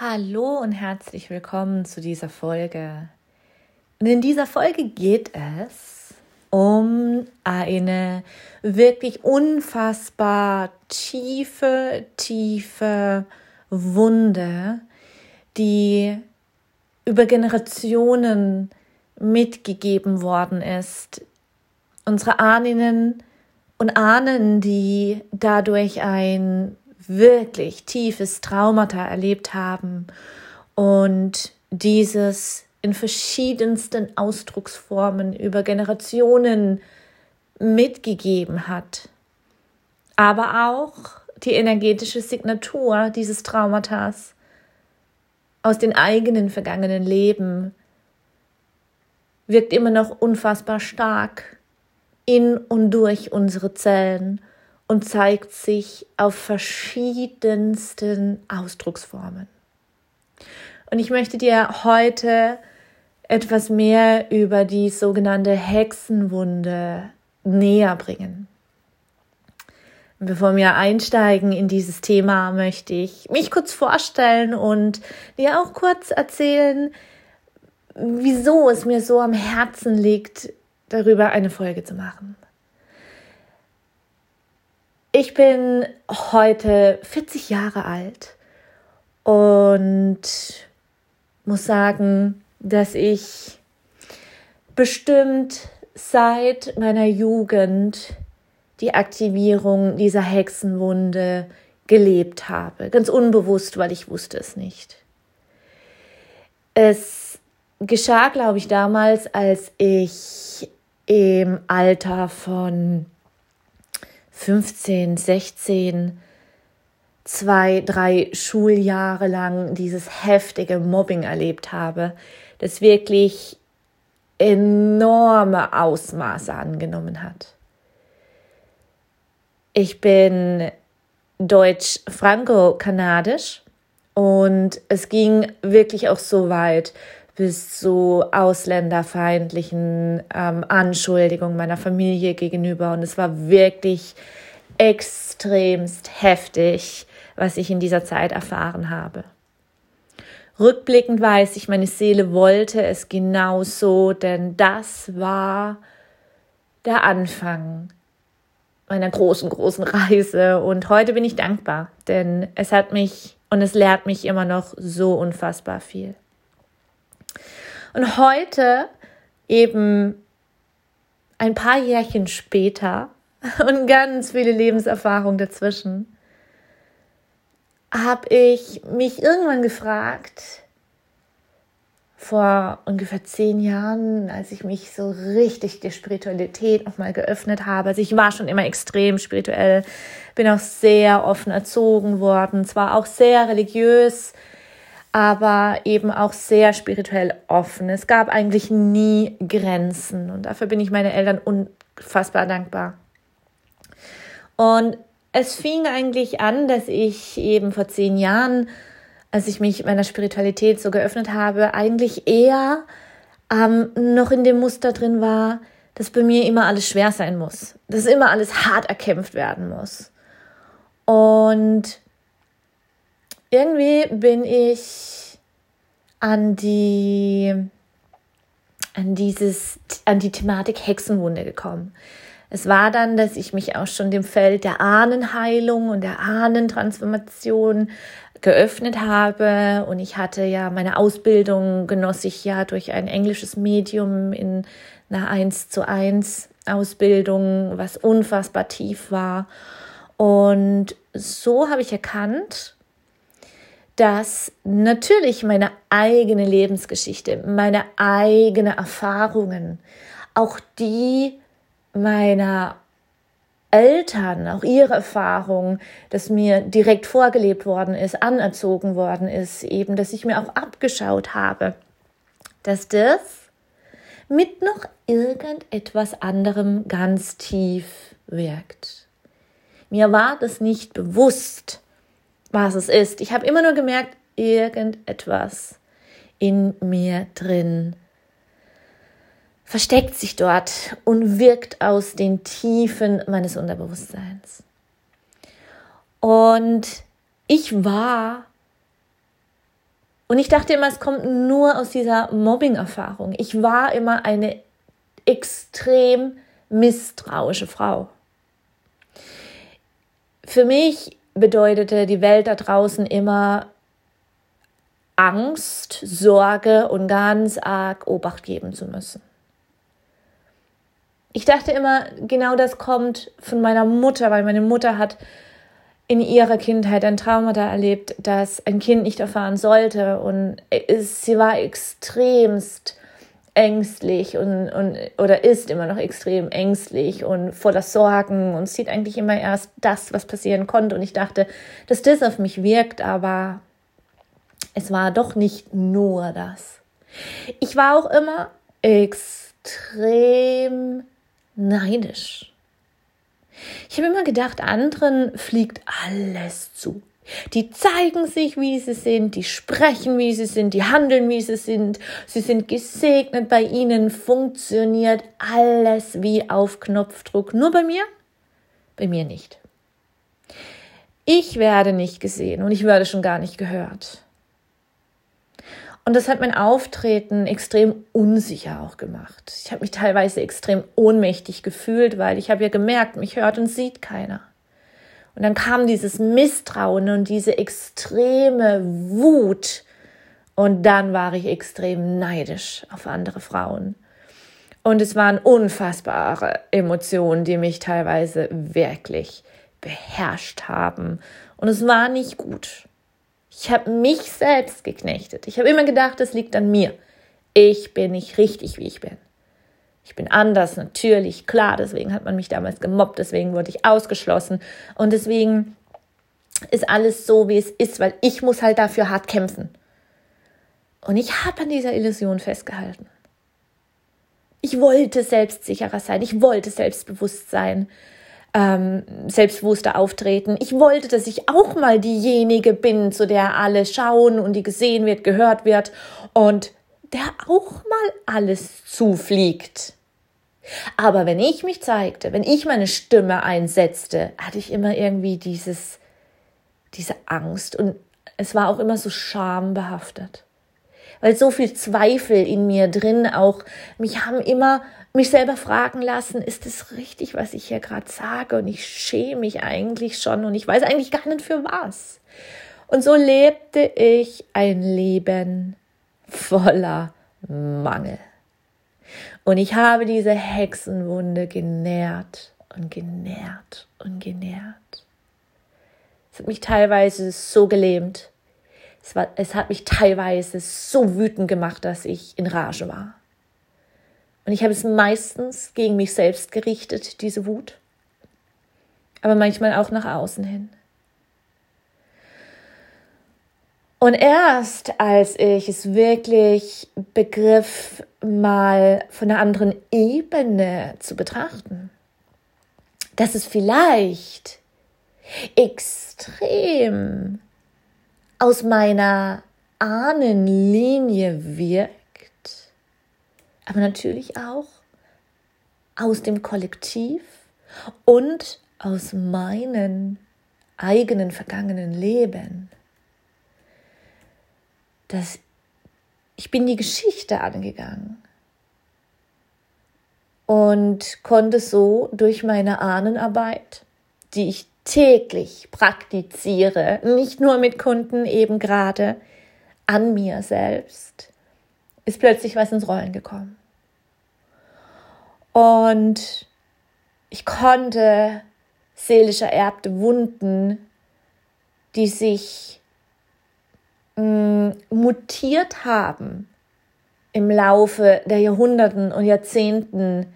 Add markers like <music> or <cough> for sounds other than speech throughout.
Hallo und herzlich willkommen zu dieser Folge. Und in dieser Folge geht es um eine wirklich unfassbar tiefe, tiefe Wunde, die über Generationen mitgegeben worden ist. Unsere Ahnen und Ahnen, die dadurch ein wirklich tiefes Traumata erlebt haben und dieses in verschiedensten Ausdrucksformen über Generationen mitgegeben hat. Aber auch die energetische Signatur dieses Traumatas aus den eigenen vergangenen Leben wirkt immer noch unfassbar stark in und durch unsere Zellen und zeigt sich auf verschiedensten Ausdrucksformen. Und ich möchte dir heute etwas mehr über die sogenannte Hexenwunde näher bringen. Bevor wir einsteigen in dieses Thema, möchte ich mich kurz vorstellen und dir auch kurz erzählen, wieso es mir so am Herzen liegt, darüber eine Folge zu machen. Ich bin heute 40 Jahre alt und muss sagen, dass ich bestimmt seit meiner Jugend die Aktivierung dieser Hexenwunde gelebt habe. Ganz unbewusst, weil ich wusste es nicht. Es geschah, glaube ich, damals, als ich im Alter von 15, 16, zwei, drei Schuljahre lang dieses heftige Mobbing erlebt habe, das wirklich enorme Ausmaße angenommen hat. Ich bin deutsch-franco-kanadisch und es ging wirklich auch so weit, bis zu ausländerfeindlichen ähm, Anschuldigungen meiner Familie gegenüber. Und es war wirklich extremst heftig, was ich in dieser Zeit erfahren habe. Rückblickend weiß ich, meine Seele wollte es genauso, denn das war der Anfang meiner großen, großen Reise. Und heute bin ich dankbar, denn es hat mich und es lehrt mich immer noch so unfassbar viel. Und heute, eben ein paar Jährchen später <laughs> und ganz viele Lebenserfahrungen dazwischen, habe ich mich irgendwann gefragt, vor ungefähr zehn Jahren, als ich mich so richtig der Spiritualität nochmal geöffnet habe. Also ich war schon immer extrem spirituell, bin auch sehr offen erzogen worden, zwar auch sehr religiös, aber eben auch sehr spirituell offen. Es gab eigentlich nie Grenzen und dafür bin ich meinen Eltern unfassbar dankbar. Und es fing eigentlich an, dass ich eben vor zehn Jahren, als ich mich meiner Spiritualität so geöffnet habe, eigentlich eher ähm, noch in dem Muster drin war, dass bei mir immer alles schwer sein muss, dass immer alles hart erkämpft werden muss. Und irgendwie bin ich an die, an dieses, an die Thematik Hexenwunde gekommen. Es war dann, dass ich mich auch schon dem Feld der Ahnenheilung und der Ahnentransformation geöffnet habe und ich hatte ja meine Ausbildung genoss ich ja durch ein englisches Medium in einer 1 zu 1 Ausbildung, was unfassbar tief war. Und so habe ich erkannt, dass natürlich meine eigene Lebensgeschichte, meine eigene Erfahrungen, auch die meiner Eltern, auch ihre Erfahrungen, dass mir direkt vorgelebt worden ist, anerzogen worden ist, eben, dass ich mir auch abgeschaut habe, dass das mit noch irgendetwas anderem ganz tief wirkt. Mir war das nicht bewusst, was es ist. Ich habe immer nur gemerkt, irgendetwas in mir drin versteckt sich dort und wirkt aus den Tiefen meines Und ich dachte immer, es kommt nur aus dieser Mobbing-Erfahrung. Ich war immer eine extrem misstrauische Frau. Für mich bedeutete die Welt da draußen immer Angst, Sorge und ganz arg Obacht geben zu müssen. Ich dachte immer, genau das kommt von meiner Mutter, weil meine Mutter hat in ihrer Kindheit ein Trauma da erlebt, das ein Kind nicht erfahren sollte. Und sie war extremst ängstlich und, und oder ist immer noch extrem ängstlich und voller Sorgen und sieht eigentlich immer erst das, was passieren konnte. Und ich dachte, dass das auf mich wirkt, aber es war doch nicht nur das. Ich war auch immer extrem neidisch. Ich habe immer gedacht, anderen fliegt alles zu. Die zeigen sich, wie sie sind, die sprechen, wie sie sind, die handeln, wie sie sind. Sie sind gesegnet, bei ihnen funktioniert alles wie auf Knopfdruck. Nur bei mir? Bei mir nicht. Ich werde nicht gesehen und ich werde schon gar nicht gehört. Und das hat mein Auftreten extrem unsicher auch gemacht. Ich habe mich teilweise extrem ohnmächtig gefühlt, weil ich habe ja gemerkt, mich hört und sieht keiner. Und dann kam dieses Misstrauen und diese extreme Wut. Und dann war ich extrem neidisch auf andere Frauen. Und es waren unfassbare Emotionen, die mich teilweise wirklich beherrscht haben. Und es war nicht gut. Ich habe mich selbst geknechtet. Ich habe immer gedacht, es liegt an mir. Ich bin nicht richtig, wie ich bin. Ich bin anders, natürlich, klar, deswegen hat man mich damals gemobbt, deswegen wurde ich ausgeschlossen und deswegen ist alles so, wie es ist, weil ich muss halt dafür hart kämpfen. Und ich habe an dieser Illusion festgehalten. Ich wollte selbstsicherer sein, ich wollte selbstbewusst sein ähm, selbstbewusster auftreten. Ich wollte, dass ich auch mal diejenige bin, zu der alle schauen und die gesehen wird, gehört wird und der auch mal alles zufliegt. Aber wenn ich mich zeigte, wenn ich meine Stimme einsetzte, hatte ich immer irgendwie dieses, diese Angst und es war auch immer so schambehaftet weil so viel Zweifel in mir drin auch mich haben immer mich selber fragen lassen, ist es richtig, was ich hier gerade sage? Und ich schäme mich eigentlich schon und ich weiß eigentlich gar nicht für was. Und so lebte ich ein Leben voller Mangel. Und ich habe diese Hexenwunde genährt und genährt und genährt. Es hat mich teilweise so gelähmt, es, war, es hat mich teilweise so wütend gemacht, dass ich in Rage war. Und ich habe es meistens gegen mich selbst gerichtet, diese Wut, aber manchmal auch nach außen hin. Und erst als ich es wirklich begriff, mal von einer anderen Ebene zu betrachten, dass es vielleicht extrem aus meiner Ahnenlinie wirkt, aber natürlich auch aus dem Kollektiv und aus meinen eigenen vergangenen Leben. Dass ich bin die Geschichte angegangen und konnte so durch meine Ahnenarbeit, die ich täglich praktiziere, nicht nur mit Kunden, eben gerade an mir selbst, ist plötzlich was ins Rollen gekommen. Und ich konnte seelisch ererbte Wunden, die sich mh, mm, mutiert haben im Laufe der Jahrhunderten und Jahrzehnten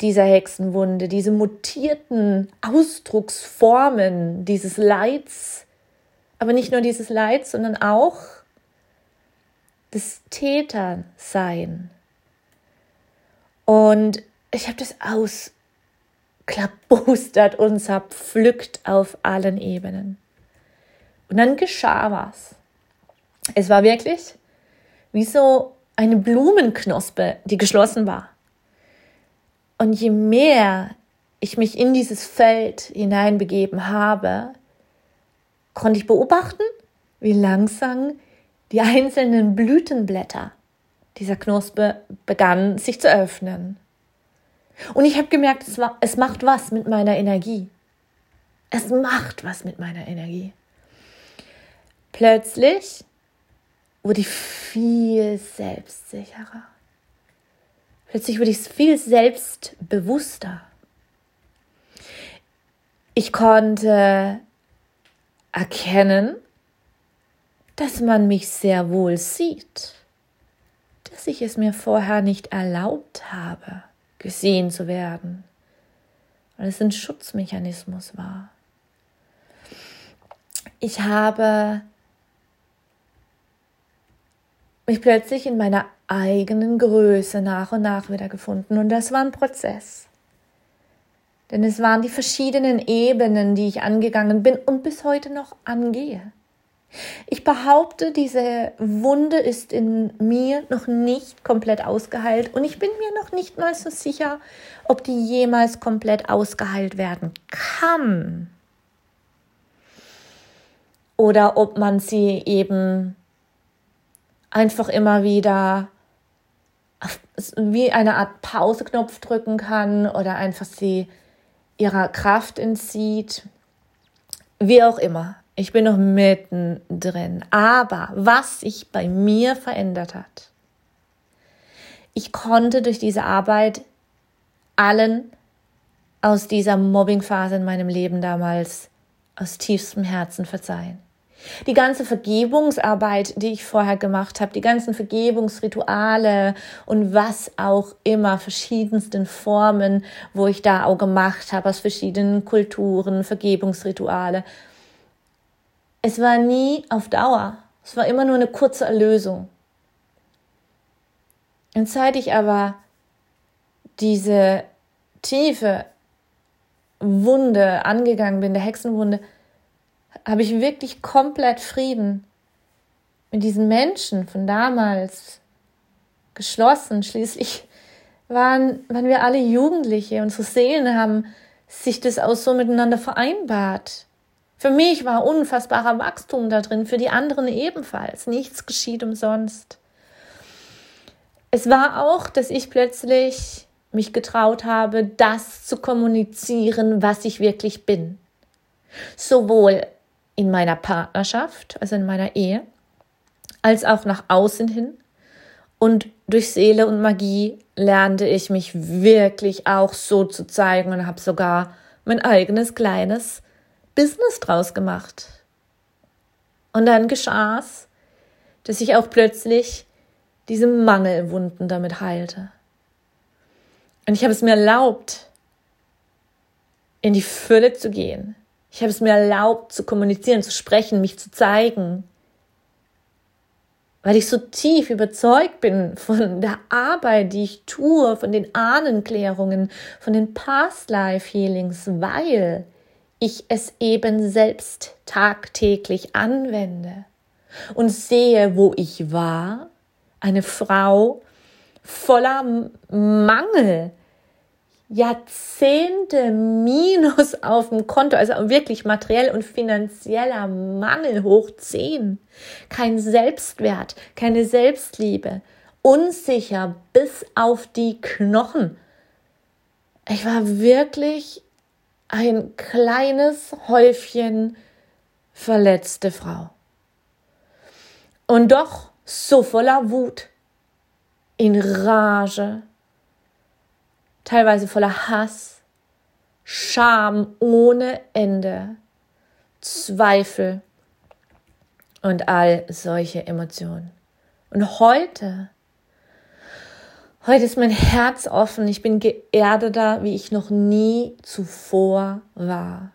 dieser Hexenwunde, diese mutierten Ausdrucksformen dieses Leids, aber nicht nur dieses Leids, sondern auch des Tätersein. Und ich habe das ausklabustert und zerpflückt auf allen Ebenen. Und dann geschah was. Es war wirklich wie so eine Blumenknospe, die geschlossen war. Und je mehr ich mich in dieses Feld hineinbegeben habe, konnte ich beobachten, wie langsam die einzelnen Blütenblätter dieser Knospe begannen sich zu öffnen. Und ich habe gemerkt, es, war, es macht was mit meiner Energie. Es macht was mit meiner Energie. Plötzlich wurde ich viel selbstsicherer. Plötzlich wurde ich viel selbstbewusster. Ich konnte erkennen, dass man mich sehr wohl sieht, dass ich es mir vorher nicht erlaubt habe, gesehen zu werden, weil es ein Schutzmechanismus war. Ich habe mich plötzlich in meiner eigenen Größe nach und nach wieder gefunden und das war ein Prozess. Denn es waren die verschiedenen Ebenen, die ich angegangen bin und bis heute noch angehe. Ich behaupte, diese Wunde ist in mir noch nicht komplett ausgeheilt und ich bin mir noch nicht mal so sicher, ob die jemals komplett ausgeheilt werden kann. Oder ob man sie eben einfach immer wieder wie eine Art Pauseknopf drücken kann oder einfach sie ihrer Kraft entzieht. Wie auch immer. Ich bin noch mittendrin. Aber was sich bei mir verändert hat, ich konnte durch diese Arbeit allen aus dieser Mobbingphase in meinem Leben damals aus tiefstem Herzen verzeihen. Die ganze Vergebungsarbeit, die ich vorher gemacht habe, die ganzen Vergebungsrituale und was auch immer, verschiedensten Formen, wo ich da auch gemacht habe, aus verschiedenen Kulturen, Vergebungsrituale. Es war nie auf Dauer. Es war immer nur eine kurze Erlösung. Und seit ich aber diese tiefe Wunde angegangen bin, der Hexenwunde, habe ich wirklich komplett Frieden mit diesen Menschen von damals geschlossen. Schließlich waren, waren wir alle Jugendliche. Unsere Seelen haben sich das auch so miteinander vereinbart. Für mich war unfassbarer Wachstum da drin, für die anderen ebenfalls. Nichts geschieht umsonst. Es war auch, dass ich plötzlich mich getraut habe, das zu kommunizieren, was ich wirklich bin. Sowohl in meiner Partnerschaft, also in meiner Ehe, als auch nach außen hin. Und durch Seele und Magie lernte ich mich wirklich auch so zu zeigen und habe sogar mein eigenes kleines Business draus gemacht. Und dann geschah es, dass ich auch plötzlich diese Mangelwunden damit heilte. Und ich habe es mir erlaubt, in die Fülle zu gehen, ich habe es mir erlaubt zu kommunizieren, zu sprechen, mich zu zeigen, weil ich so tief überzeugt bin von der Arbeit, die ich tue, von den Ahnenklärungen, von den Past Life Healings, weil ich es eben selbst tagtäglich anwende und sehe, wo ich war, eine Frau voller Mangel, Jahrzehnte Minus auf dem Konto, also wirklich materiell und finanzieller Mangel hoch zehn, kein Selbstwert, keine Selbstliebe, unsicher bis auf die Knochen. Ich war wirklich ein kleines Häufchen verletzte Frau. Und doch so voller Wut, in Rage, teilweise voller Hass, Scham ohne Ende, Zweifel und all solche Emotionen. Und heute, heute ist mein Herz offen, ich bin geerdeter, wie ich noch nie zuvor war.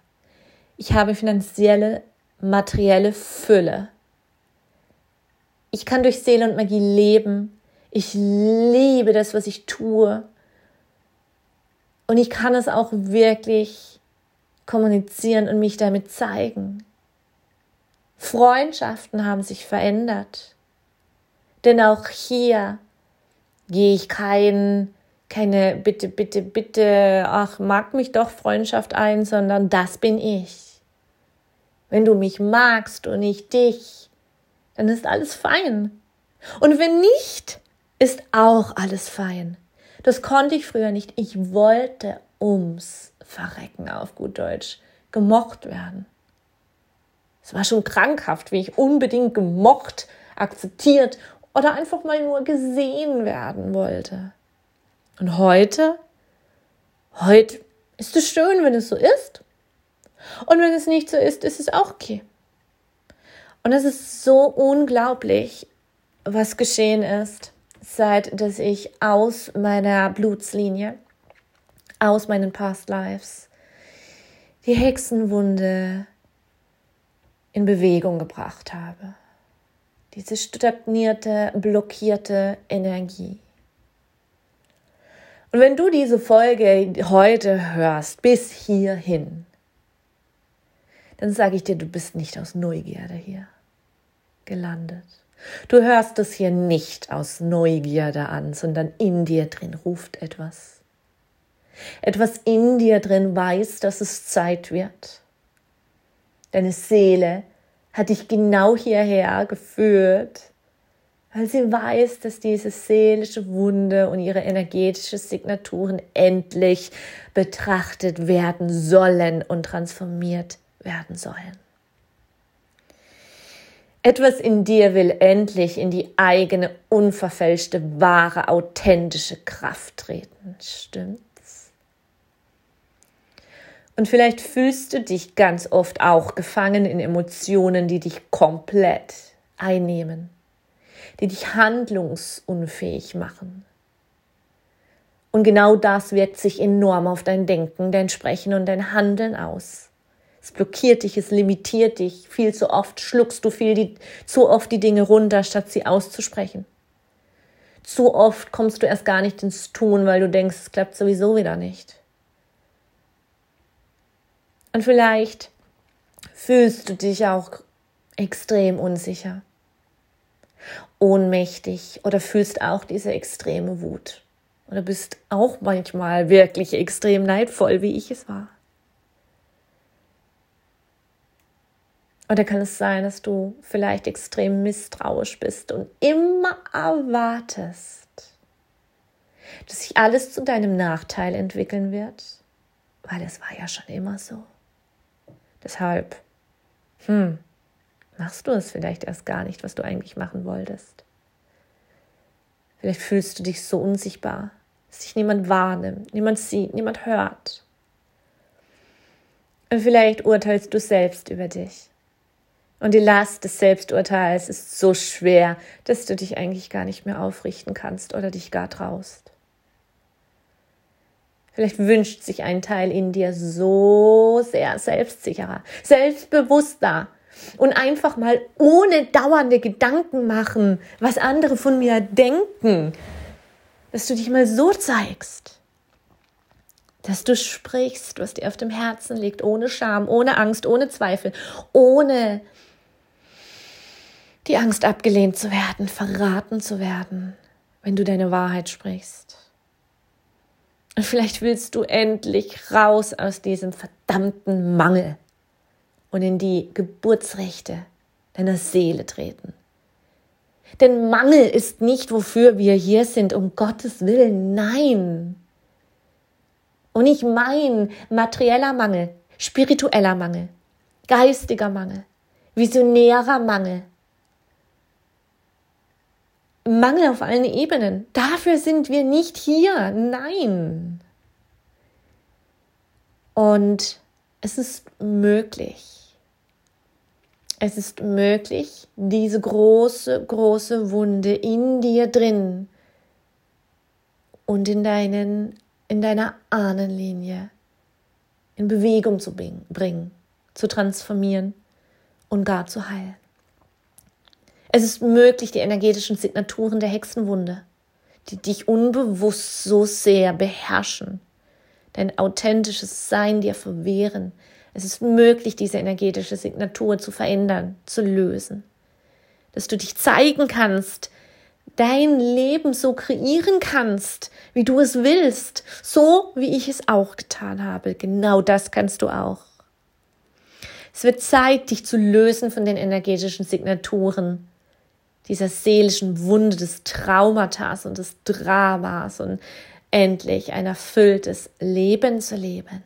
Ich habe finanzielle, materielle Fülle. Ich kann durch Seele und Magie leben. Ich liebe das, was ich tue. Und ich kann es auch wirklich kommunizieren und mich damit zeigen. Freundschaften haben sich verändert. Denn auch hier gehe ich kein, keine Bitte, Bitte, Bitte, ach, mag mich doch Freundschaft ein, sondern das bin ich. Wenn du mich magst und ich dich, dann ist alles fein. Und wenn nicht, ist auch alles fein. Das konnte ich früher nicht. Ich wollte ums Verrecken auf gut Deutsch gemocht werden. Es war schon krankhaft, wie ich unbedingt gemocht, akzeptiert oder einfach mal nur gesehen werden wollte. Und heute, heute ist es schön, wenn es so ist. Und wenn es nicht so ist, ist es auch okay. Und es ist so unglaublich, was geschehen ist, seit dass ich aus meiner Blutslinie, aus meinen Past Lives, die Hexenwunde in Bewegung gebracht habe. Diese stagnierte, blockierte Energie. Und wenn du diese Folge heute hörst, bis hierhin, dann sage ich dir, du bist nicht aus Neugierde hier gelandet. Du hörst es hier nicht aus Neugierde an, sondern in dir drin ruft etwas. Etwas in dir drin weiß, dass es Zeit wird. Deine Seele hat dich genau hierher geführt, weil sie weiß, dass diese seelische Wunde und ihre energetischen Signaturen endlich betrachtet werden sollen und transformiert werden sollen. Etwas in dir will endlich in die eigene, unverfälschte, wahre, authentische Kraft treten. Stimmt's? Und vielleicht fühlst du dich ganz oft auch gefangen in Emotionen, die dich komplett einnehmen, die dich handlungsunfähig machen. Und genau das wirkt sich enorm auf dein Denken, dein Sprechen und dein Handeln aus. Es blockiert dich, es limitiert dich. Viel zu oft schluckst du viel die, zu oft die Dinge runter, statt sie auszusprechen. Zu oft kommst du erst gar nicht ins Tun, weil du denkst, es klappt sowieso wieder nicht. Und vielleicht fühlst du dich auch extrem unsicher, ohnmächtig oder fühlst auch diese extreme Wut. Oder bist auch manchmal wirklich extrem neidvoll, wie ich es war. Oder kann es sein, dass du vielleicht extrem misstrauisch bist und immer erwartest, dass sich alles zu deinem Nachteil entwickeln wird? Weil es war ja schon immer so. Deshalb, hm, machst du es vielleicht erst gar nicht, was du eigentlich machen wolltest. Vielleicht fühlst du dich so unsichtbar, dass dich niemand wahrnimmt, niemand sieht, niemand hört. Und vielleicht urteilst du selbst über dich. Und die Last des Selbsturteils ist so schwer, dass du dich eigentlich gar nicht mehr aufrichten kannst oder dich gar traust. Vielleicht wünscht sich ein Teil in dir so sehr selbstsicherer, selbstbewusster und einfach mal ohne dauernde Gedanken machen, was andere von mir denken, dass du dich mal so zeigst, dass du sprichst, was dir auf dem Herzen liegt, ohne Scham, ohne Angst, ohne Zweifel, ohne die Angst abgelehnt zu werden, verraten zu werden, wenn du deine Wahrheit sprichst. Und vielleicht willst du endlich raus aus diesem verdammten Mangel und in die Geburtsrechte deiner Seele treten. Denn Mangel ist nicht, wofür wir hier sind, um Gottes Willen, nein. Und ich meine materieller Mangel, spiritueller Mangel, geistiger Mangel, visionärer Mangel, Mangel auf allen Ebenen. Dafür sind wir nicht hier. Nein. Und es ist möglich. Es ist möglich, diese große, große Wunde in dir drin und in deinen, in deiner Ahnenlinie in Bewegung zu bringen, zu transformieren und gar zu heilen. Es ist möglich, die energetischen Signaturen der Hexenwunde, die dich unbewusst so sehr beherrschen, dein authentisches Sein dir verwehren. Es ist möglich, diese energetische Signatur zu verändern, zu lösen. Dass du dich zeigen kannst, dein Leben so kreieren kannst, wie du es willst, so wie ich es auch getan habe. Genau das kannst du auch. Es wird Zeit, dich zu lösen von den energetischen Signaturen dieser seelischen Wunde des Traumatas und des Dramas und endlich ein erfülltes Leben zu leben.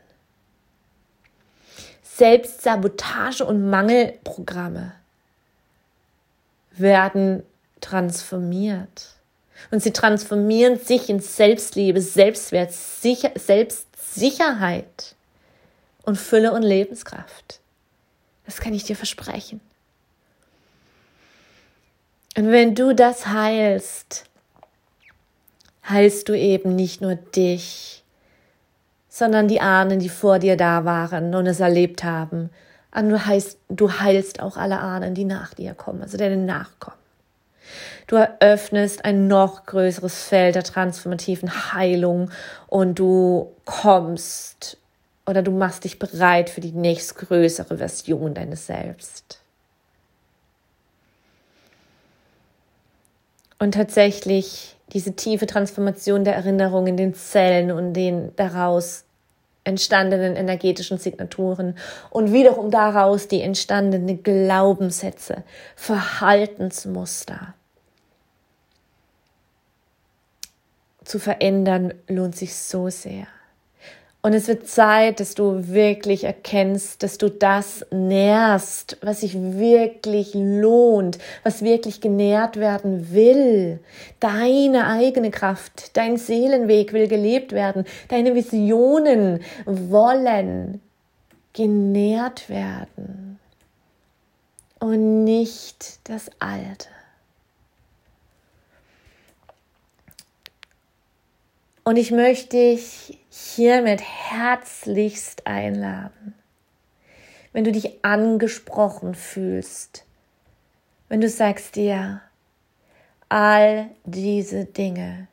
Selbstsabotage und Mangelprogramme werden transformiert. Und sie transformieren sich in Selbstliebe, Selbstwert, Sicher Selbstsicherheit und Fülle und Lebenskraft. Das kann ich dir versprechen. Und wenn du das heilst, heilst du eben nicht nur dich, sondern die Ahnen, die vor dir da waren und es erlebt haben. Und du, heilst, du heilst auch alle Ahnen, die nach dir kommen, also deine Nachkommen. Du eröffnest ein noch größeres Feld der transformativen Heilung und du kommst oder du machst dich bereit für die nächstgrößere Version deines Selbst. Und tatsächlich diese tiefe Transformation der Erinnerung in den Zellen und den daraus entstandenen energetischen Signaturen und wiederum daraus die entstandenen Glaubenssätze, Verhaltensmuster zu verändern, lohnt sich so sehr. Und es wird Zeit, dass du wirklich erkennst, dass du das nährst, was sich wirklich lohnt, was wirklich genährt werden will. Deine eigene Kraft, dein Seelenweg will gelebt werden. Deine Visionen wollen genährt werden. Und nicht das Alte. Und ich möchte dich hiermit herzlichst einladen, wenn du dich angesprochen fühlst, wenn du sagst dir, all diese Dinge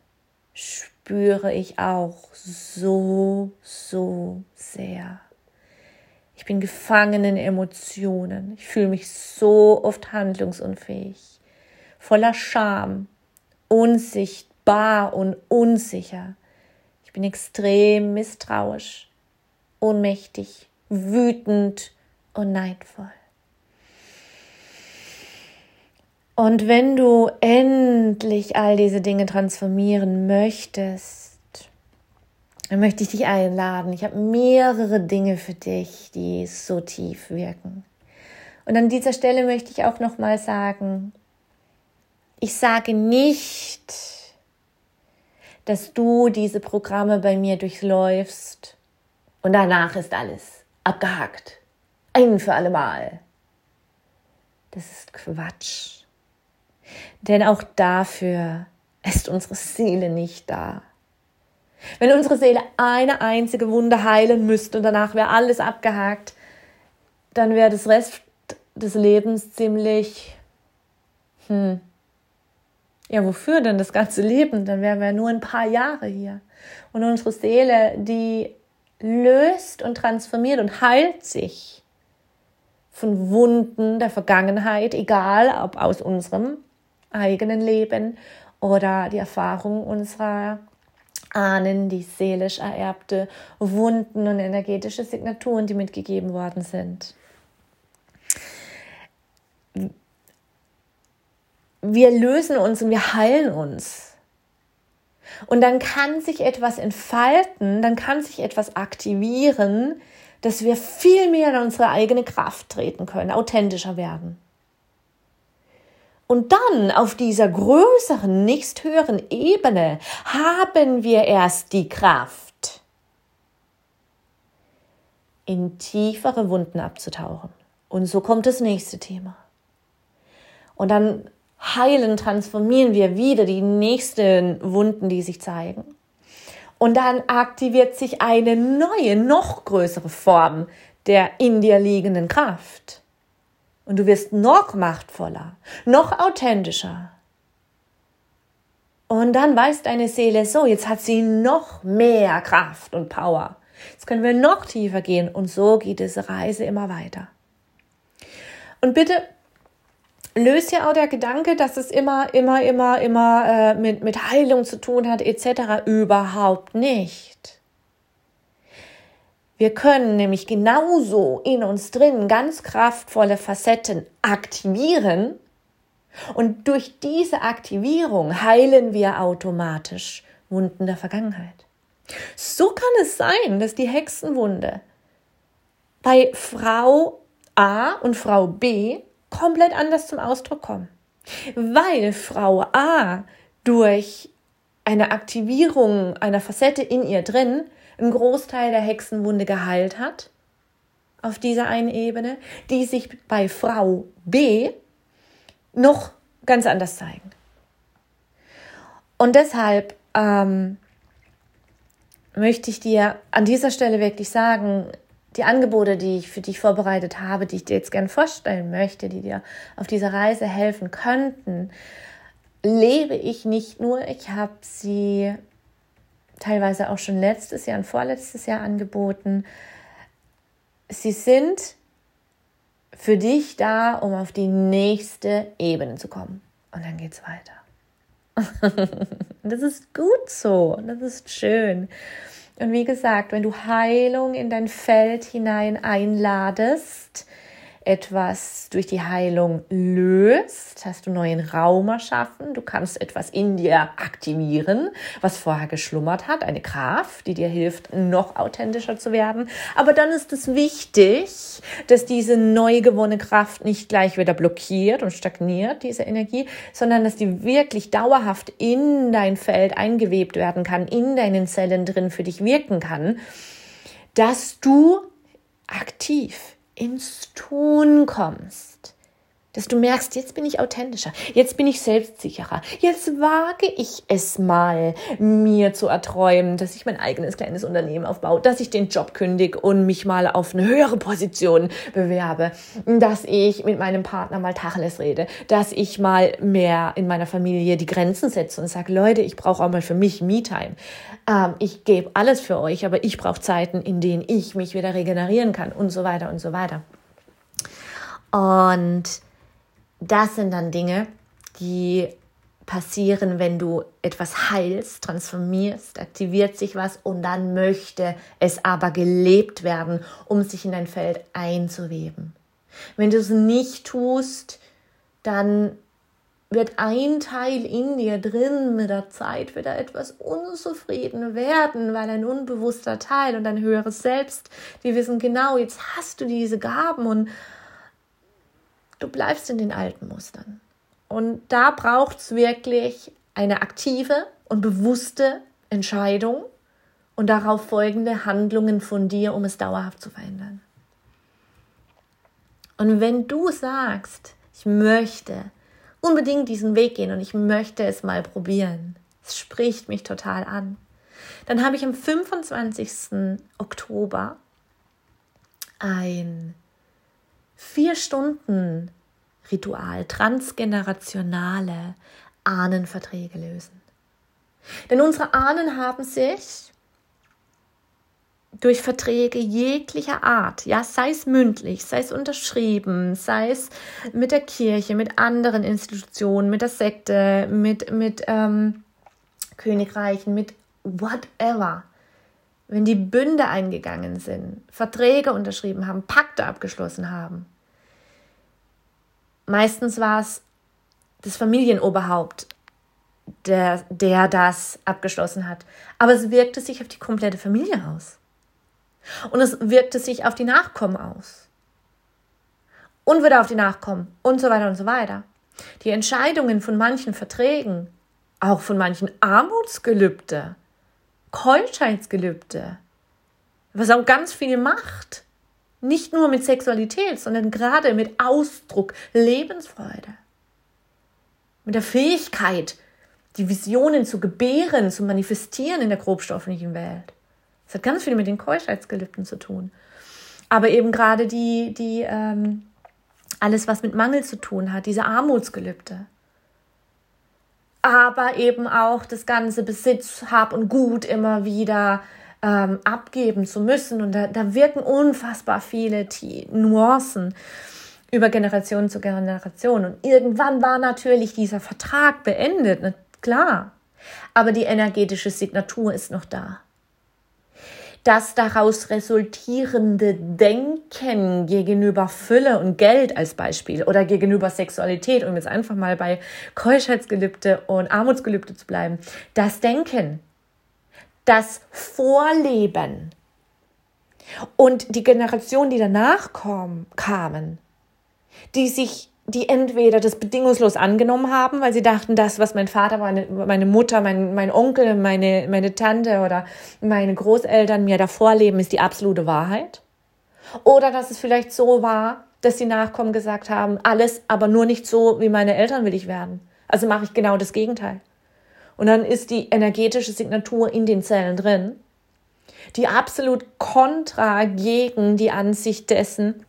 spüre ich auch so, so sehr. Ich bin gefangen in Emotionen. Ich fühle mich so oft handlungsunfähig, voller Scham, unsichtbar und unsicher bin extrem misstrauisch, ohnmächtig, wütend und neidvoll. Und wenn du endlich all diese Dinge transformieren möchtest, dann möchte ich dich einladen. Ich habe mehrere Dinge für dich, die so tief wirken. Und an dieser Stelle möchte ich auch noch mal sagen, ich sage nicht, dass du diese Programme bei mir durchläufst und danach ist alles abgehakt. Ein für alle Mal. Das ist Quatsch. Denn auch dafür ist unsere Seele nicht da. Wenn unsere Seele eine einzige Wunde heilen müsste und danach wäre alles abgehakt, dann wäre das Rest des Lebens ziemlich, hm, ja, wofür denn das ganze Leben? Dann wären wir nur ein paar Jahre hier. Und unsere Seele, die löst und transformiert und heilt sich von Wunden der Vergangenheit, egal ob aus unserem eigenen Leben oder die Erfahrung unserer Ahnen, die seelisch ererbte Wunden und energetische Signaturen, die mitgegeben worden sind wir lösen uns und wir heilen uns. Und dann kann sich etwas entfalten, dann kann sich etwas aktivieren, dass wir viel mehr in unsere eigene Kraft treten können, authentischer werden. Und dann auf dieser größeren, nächsthöheren Ebene haben wir erst die Kraft, in tiefere Wunden abzutauchen. Und so kommt das nächste Thema. Und dann heilen, transformieren wir wieder die nächsten Wunden, die sich zeigen. Und dann aktiviert sich eine neue, noch größere Form der in dir liegenden Kraft. Und du wirst noch machtvoller, noch authentischer. Und dann weiß deine Seele so, jetzt hat sie noch mehr Kraft und Power. Jetzt können wir noch tiefer gehen und so geht diese Reise immer weiter. Und bitte löst ja auch der Gedanke, dass es immer, immer, immer, immer äh, mit, mit Heilung zu tun hat, etc. überhaupt nicht. Wir können nämlich genauso in uns drin ganz kraftvolle Facetten aktivieren Und durch diese Aktivierung heilen wir automatisch Wunden der Vergangenheit. So kann es sein, dass die Hexenwunde bei Frau A und Frau B komplett anders zum Ausdruck kommen. Weil Frau A durch eine Aktivierung einer Facette in ihr drin einen Großteil der Hexenwunde geheilt hat, auf dieser einen Ebene, die sich bei Frau B noch ganz anders zeigen. Und deshalb ähm, möchte ich dir an dieser Stelle wirklich sagen, die Angebote, die ich für dich vorbereitet habe, die ich dir jetzt gern vorstellen möchte, die dir auf dieser Reise helfen könnten, lebe ich nicht nur, ich habe sie teilweise auch schon letztes Jahr und vorletztes Jahr angeboten. Sie sind für dich da, um auf die nächste Ebene zu kommen. Und dann geht's weiter. <laughs> das ist gut so, das ist schön. Und wie gesagt, wenn du Heilung in dein Feld hinein einladest, etwas durch die Heilung löst, hast du neuen Raum erschaffen, du kannst etwas in dir aktivieren, was vorher geschlummert hat, eine Kraft, die dir hilft, noch authentischer zu werden. Aber dann ist es wichtig, dass diese neu gewonnene Kraft nicht gleich wieder blockiert und stagniert, diese Energie, sondern dass die wirklich dauerhaft in dein Feld eingewebt werden kann, in deinen Zellen drin für dich wirken kann, dass du aktiv ins Tun kommst dass du merkst, jetzt bin ich authentischer, jetzt bin ich selbstsicherer, jetzt wage ich es mal, mir zu erträumen, dass ich mein eigenes kleines Unternehmen aufbaue, dass ich den Job kündige und mich mal auf eine höhere Position bewerbe, dass ich mit meinem Partner mal Tacheles rede, dass ich mal mehr in meiner Familie die Grenzen setze und sage, Leute, ich brauche auch mal für mich Me-Time. Ähm, ich gebe alles für euch, aber ich brauche Zeiten, in denen ich mich wieder regenerieren kann und so weiter und so weiter. Und das sind dann Dinge, die passieren, wenn du etwas heilst, transformierst, aktiviert sich was und dann möchte es aber gelebt werden, um sich in dein Feld einzuweben. Wenn du es nicht tust, dann wird ein Teil in dir drin mit der Zeit wieder etwas unzufrieden werden, weil ein unbewusster Teil und ein höheres Selbst, die wissen genau, jetzt hast du diese Gaben und du bleibst in den alten Mustern. Und da braucht es wirklich eine aktive und bewusste Entscheidung und darauf folgende Handlungen von dir, um es dauerhaft zu verändern. Und wenn du sagst, ich möchte unbedingt diesen Weg gehen und ich möchte es mal probieren, es spricht mich total an, dann habe ich am 25. Oktober ein vier Stunden Ritual, transgenerationale Ahnenverträge lösen. Denn unsere Ahnen haben sich durch Verträge jeglicher Art, ja, sei es mündlich, sei es unterschrieben, sei es mit der Kirche, mit anderen Institutionen, mit der Sekte, mit, mit ähm, Königreichen, mit whatever, wenn die Bünde eingegangen sind, Verträge unterschrieben haben, Pakte abgeschlossen haben. Meistens war es das Familienoberhaupt, der, der das abgeschlossen hat. Aber es wirkte sich auf die komplette Familie aus. Und es wirkte sich auf die Nachkommen aus. Und wieder auf die Nachkommen und so weiter und so weiter. Die Entscheidungen von manchen Verträgen, auch von manchen Armutsgelübde, Keuschheitsgelübde, was auch ganz viel macht. Nicht nur mit Sexualität, sondern gerade mit Ausdruck, Lebensfreude. Mit der Fähigkeit, die Visionen zu gebären, zu manifestieren in der grobstofflichen Welt. Das hat ganz viel mit den Keuschheitsgelübden zu tun. Aber eben gerade die, die, ähm, alles, was mit Mangel zu tun hat, diese Armutsgelübde aber eben auch das ganze Besitz, Hab und Gut immer wieder ähm, abgeben zu müssen. Und da, da wirken unfassbar viele T Nuancen über Generation zu Generation. Und irgendwann war natürlich dieser Vertrag beendet, ne? klar. Aber die energetische Signatur ist noch da. Das daraus resultierende Denken gegenüber Fülle und Geld als Beispiel oder gegenüber Sexualität, um jetzt einfach mal bei Keuschheitsgelübde und Armutsgelübde zu bleiben, das Denken, das Vorleben und die Generation, die danach kam, kamen, die sich die entweder das bedingungslos angenommen haben, weil sie dachten, das, was mein Vater, meine, meine Mutter, mein, mein Onkel, meine, meine Tante oder meine Großeltern mir davor leben, ist die absolute Wahrheit. Oder dass es vielleicht so war, dass die Nachkommen gesagt haben, alles, aber nur nicht so, wie meine Eltern will ich werden. Also mache ich genau das Gegenteil. Und dann ist die energetische Signatur in den Zellen drin, die absolut kontra gegen die Ansicht dessen,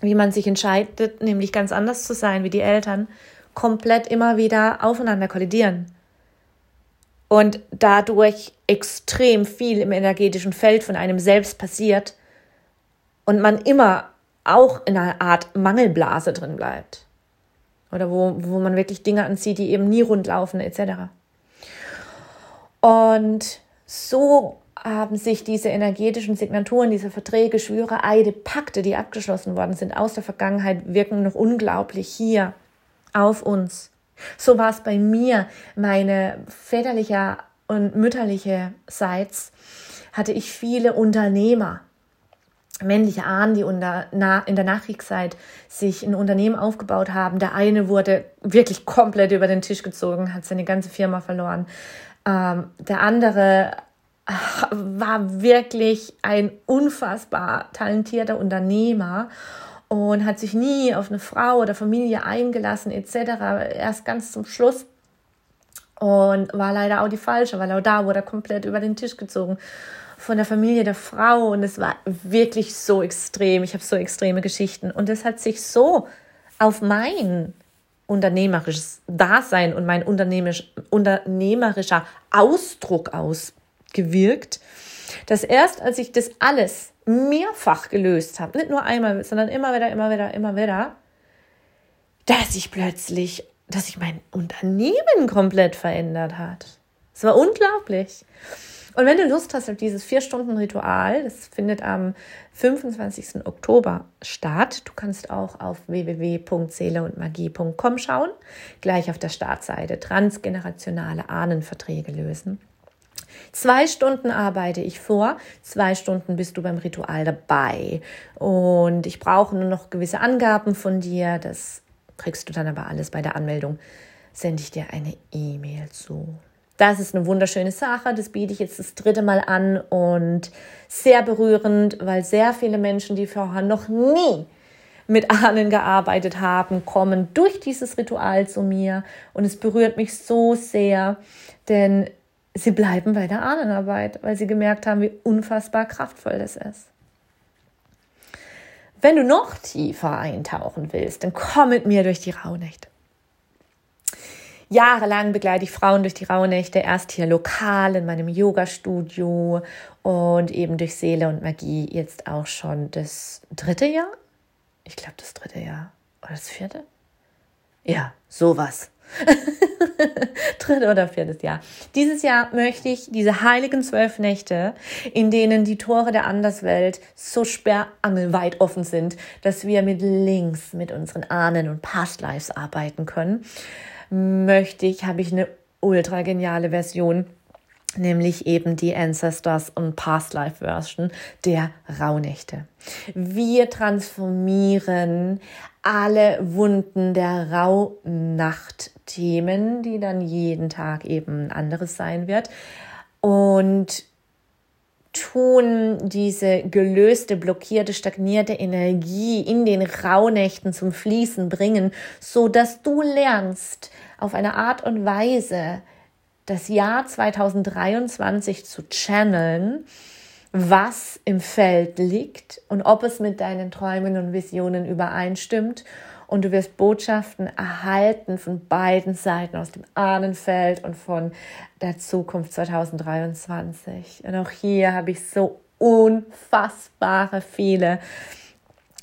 wie man sich entscheidet, nämlich ganz anders zu sein wie die Eltern, komplett immer wieder aufeinander kollidieren. Und dadurch extrem viel im energetischen Feld von einem selbst passiert und man immer auch in einer Art Mangelblase drin bleibt. Oder wo, wo man wirklich Dinge anzieht, die eben nie rund laufen, etc. Und so haben sich diese energetischen Signaturen, diese Verträge, Schwüre, Eide, Pakte, die abgeschlossen worden sind aus der Vergangenheit, wirken noch unglaublich hier auf uns. So war es bei mir, meine väterliche und mütterlicherseits hatte ich viele Unternehmer, männliche Ahnen, die unter, na, in der Nachkriegszeit sich ein Unternehmen aufgebaut haben. Der eine wurde wirklich komplett über den Tisch gezogen, hat seine ganze Firma verloren. Ähm, der andere war wirklich ein unfassbar talentierter Unternehmer und hat sich nie auf eine Frau oder Familie eingelassen etc. Erst ganz zum Schluss und war leider auch die falsche, weil auch da wurde er komplett über den Tisch gezogen von der Familie der Frau und es war wirklich so extrem. Ich habe so extreme Geschichten und es hat sich so auf mein unternehmerisches Dasein und mein unternehmerisch, unternehmerischer Ausdruck aus gewirkt, dass erst als ich das alles mehrfach gelöst habe, nicht nur einmal, sondern immer wieder, immer wieder, immer wieder, dass ich plötzlich, dass sich mein Unternehmen komplett verändert hat. Es war unglaublich. Und wenn du Lust hast auf dieses Vier-Stunden-Ritual, das findet am 25. Oktober statt. Du kannst auch auf www.seeleundmagie.com schauen. Gleich auf der Startseite transgenerationale Ahnenverträge lösen. Zwei Stunden arbeite ich vor, zwei Stunden bist du beim Ritual dabei. Und ich brauche nur noch gewisse Angaben von dir. Das kriegst du dann aber alles bei der Anmeldung. Sende ich dir eine E-Mail zu. Das ist eine wunderschöne Sache. Das biete ich jetzt das dritte Mal an und sehr berührend, weil sehr viele Menschen, die vorher noch nie mit Ahnen gearbeitet haben, kommen durch dieses Ritual zu mir und es berührt mich so sehr, denn sie bleiben bei der Ahnenarbeit, weil sie gemerkt haben, wie unfassbar kraftvoll das ist. Wenn du noch tiefer eintauchen willst, dann komm mit mir durch die Rauhnächte. Jahrelang begleite ich Frauen durch die Rauhnächte, erst hier lokal in meinem Yoga-Studio und eben durch Seele und Magie jetzt auch schon das dritte Jahr. Ich glaube, das dritte Jahr oder das vierte. Ja, sowas. <laughs> Dritte oder viertes Jahr. Dieses Jahr möchte ich diese heiligen zwölf Nächte, in denen die Tore der Anderswelt so sperrangelweit offen sind, dass wir mit Links, mit unseren Ahnen und Past Lives arbeiten können, möchte ich, habe ich eine ultra geniale Version nämlich eben die Ancestors und Past Life Version der Rauhnächte. Wir transformieren alle Wunden der Rauhnacht-Themen, die dann jeden Tag eben anderes sein wird und tun diese gelöste, blockierte, stagnierte Energie in den Rauhnächten zum Fließen bringen, so dass du lernst auf eine Art und Weise das Jahr 2023 zu channeln, was im Feld liegt und ob es mit deinen Träumen und Visionen übereinstimmt. Und du wirst Botschaften erhalten von beiden Seiten, aus dem Ahnenfeld und von der Zukunft 2023. Und auch hier habe ich so unfassbare viele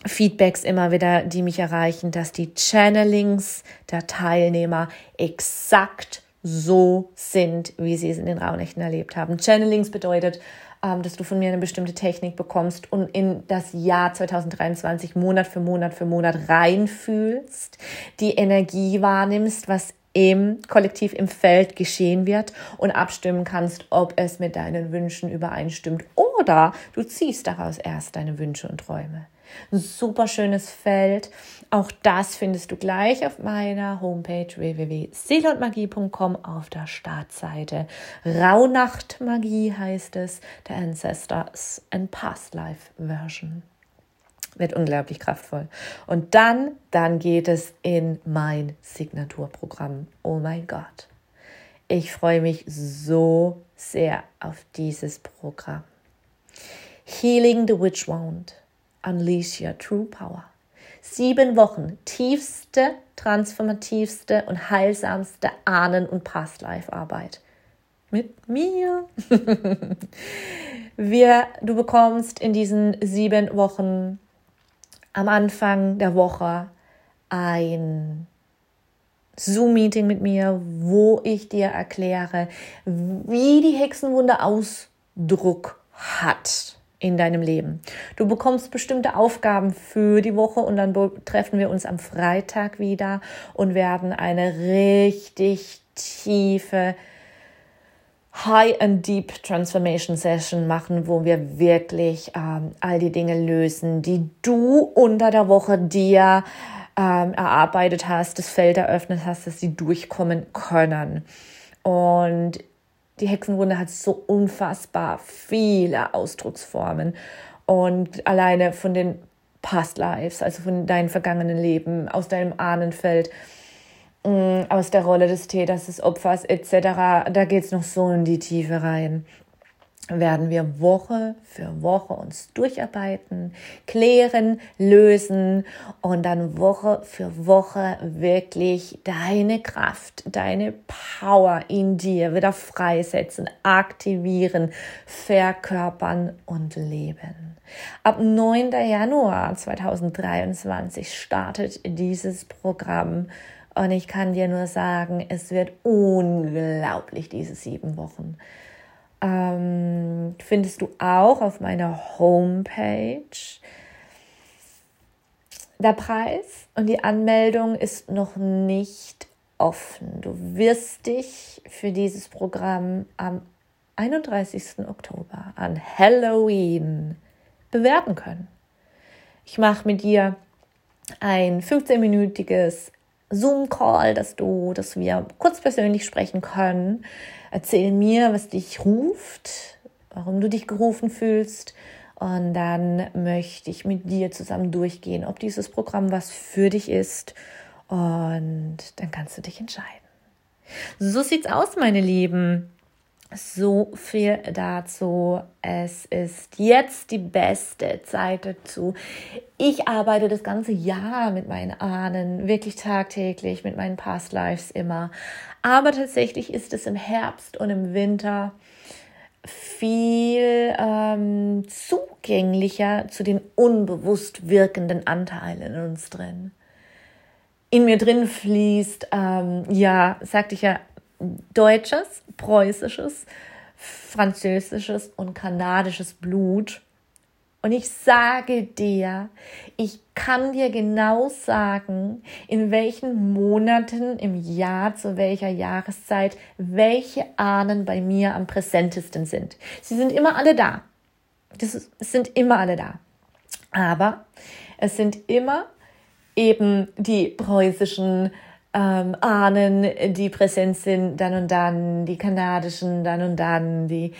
Feedbacks immer wieder, die mich erreichen, dass die Channelings der Teilnehmer exakt so sind, wie sie es in den Rauhnächten erlebt haben. Channelings bedeutet, ähm, dass du von mir eine bestimmte Technik bekommst und in das Jahr 2023 Monat für Monat für Monat reinfühlst, die Energie wahrnimmst, was im Kollektiv im Feld geschehen wird und abstimmen kannst, ob es mit deinen Wünschen übereinstimmt oder du ziehst daraus erst deine Wünsche und Träume. Super schönes Feld. Auch das findest du gleich auf meiner Homepage www.seelundmagie.com auf der Startseite. Rauhnachtmagie heißt es, der Ancestors and Past Life Version. Wird unglaublich kraftvoll. Und dann, dann geht es in mein Signaturprogramm. Oh mein Gott. Ich freue mich so sehr auf dieses Programm. Healing the Witch Wound. Unleash Your True Power. Sieben Wochen tiefste, transformativste und heilsamste Ahnen- und Past-Life-Arbeit. Mit mir. <laughs> Wir, du bekommst in diesen sieben Wochen am Anfang der Woche ein Zoom-Meeting mit mir, wo ich dir erkläre, wie die Hexenwunde Ausdruck hat in deinem Leben. Du bekommst bestimmte Aufgaben für die Woche und dann treffen wir uns am Freitag wieder und werden eine richtig tiefe High and Deep Transformation Session machen, wo wir wirklich ähm, all die Dinge lösen, die du unter der Woche dir ähm, erarbeitet hast, das Feld eröffnet hast, dass sie durchkommen können. Und die Hexenwunde hat so unfassbar viele Ausdrucksformen. Und alleine von den Past Lives, also von deinen vergangenen Leben, aus deinem Ahnenfeld, mm, aus der Rolle des Täters, des Opfers etc., da geht es noch so in die Tiefe rein werden wir Woche für Woche uns durcharbeiten, klären, lösen und dann Woche für Woche wirklich deine Kraft, deine Power in dir wieder freisetzen, aktivieren, verkörpern und leben. Ab 9. Januar 2023 startet dieses Programm und ich kann dir nur sagen, es wird unglaublich diese sieben Wochen ähm, findest du auch auf meiner Homepage. Der Preis und die Anmeldung ist noch nicht offen. Du wirst dich für dieses Programm am 31. Oktober an Halloween bewerben können. Ich mache mit dir ein 15-minütiges Zoom-Call, dass du, dass wir kurz persönlich sprechen können. Erzähl mir, was dich ruft, warum du dich gerufen fühlst. Und dann möchte ich mit dir zusammen durchgehen, ob dieses Programm was für dich ist. Und dann kannst du dich entscheiden. So sieht's aus, meine Lieben. So viel dazu. Es ist jetzt die beste Zeit dazu. Ich arbeite das ganze Jahr mit meinen Ahnen, wirklich tagtäglich, mit meinen Past Lives immer. Aber tatsächlich ist es im Herbst und im Winter viel ähm, zugänglicher zu den unbewusst wirkenden Anteilen in uns drin. In mir drin fließt, ähm, ja, sagte ich ja, deutsches, preußisches, französisches und kanadisches Blut. Und ich sage dir, ich kann dir genau sagen, in welchen Monaten im Jahr, zu welcher Jahreszeit, welche Ahnen bei mir am präsentesten sind. Sie sind immer alle da. Das sind immer alle da. Aber es sind immer eben die preußischen, ähm, Ahnen, die präsent sind, dann und dann, die kanadischen, dann und dann, die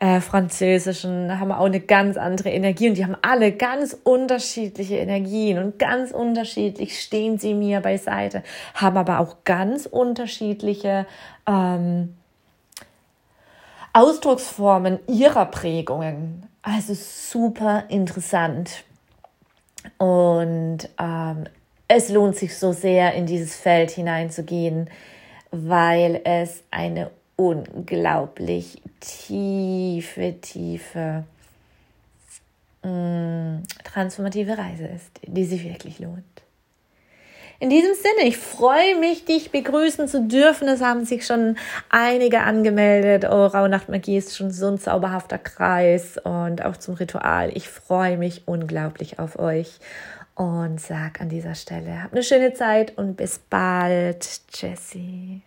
äh, französischen haben auch eine ganz andere Energie und die haben alle ganz unterschiedliche Energien und ganz unterschiedlich stehen sie mir beiseite, haben aber auch ganz unterschiedliche ähm, Ausdrucksformen ihrer Prägungen. Also super interessant. Und ähm, es lohnt sich so sehr, in dieses Feld hineinzugehen, weil es eine unglaublich tiefe, tiefe, mh, transformative Reise ist, die sich wirklich lohnt. In diesem Sinne, ich freue mich, dich begrüßen zu dürfen. Es haben sich schon einige angemeldet. Oh, Rauhnachtmagie ist schon so ein zauberhafter Kreis und auch zum Ritual. Ich freue mich unglaublich auf euch und sag an dieser Stelle, hab eine schöne Zeit und bis bald, Jessie.